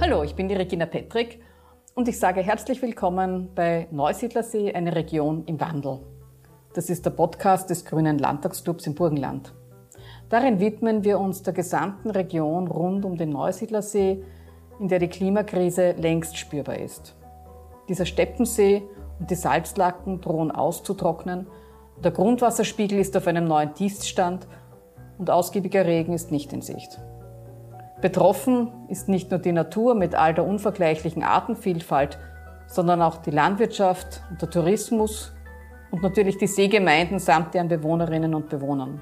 Hallo, ich bin die Regina Petrick und ich sage herzlich willkommen bei Neusiedlersee, eine Region im Wandel. Das ist der Podcast des Grünen Landtagsclubs im Burgenland. Darin widmen wir uns der gesamten Region rund um den Neusiedlersee, in der die Klimakrise längst spürbar ist. Dieser Steppensee und die Salzlacken drohen auszutrocknen, der Grundwasserspiegel ist auf einem neuen Tiefstand und ausgiebiger Regen ist nicht in Sicht. Betroffen ist nicht nur die Natur mit all der unvergleichlichen Artenvielfalt, sondern auch die Landwirtschaft und der Tourismus und natürlich die Seegemeinden samt deren Bewohnerinnen und Bewohnern.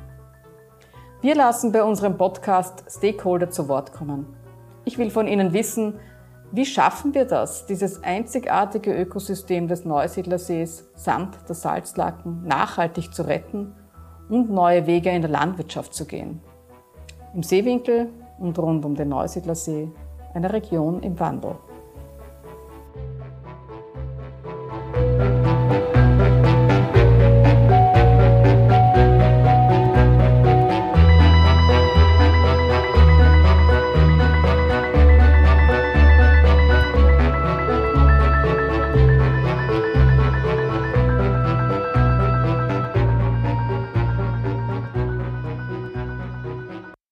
Wir lassen bei unserem Podcast Stakeholder zu Wort kommen. Ich will von Ihnen wissen, wie schaffen wir das, dieses einzigartige Ökosystem des Neusiedlersees samt der Salzlaken nachhaltig zu retten und neue Wege in der Landwirtschaft zu gehen? Im Seewinkel und rund um den Neusiedlersee, eine Region im Wandel.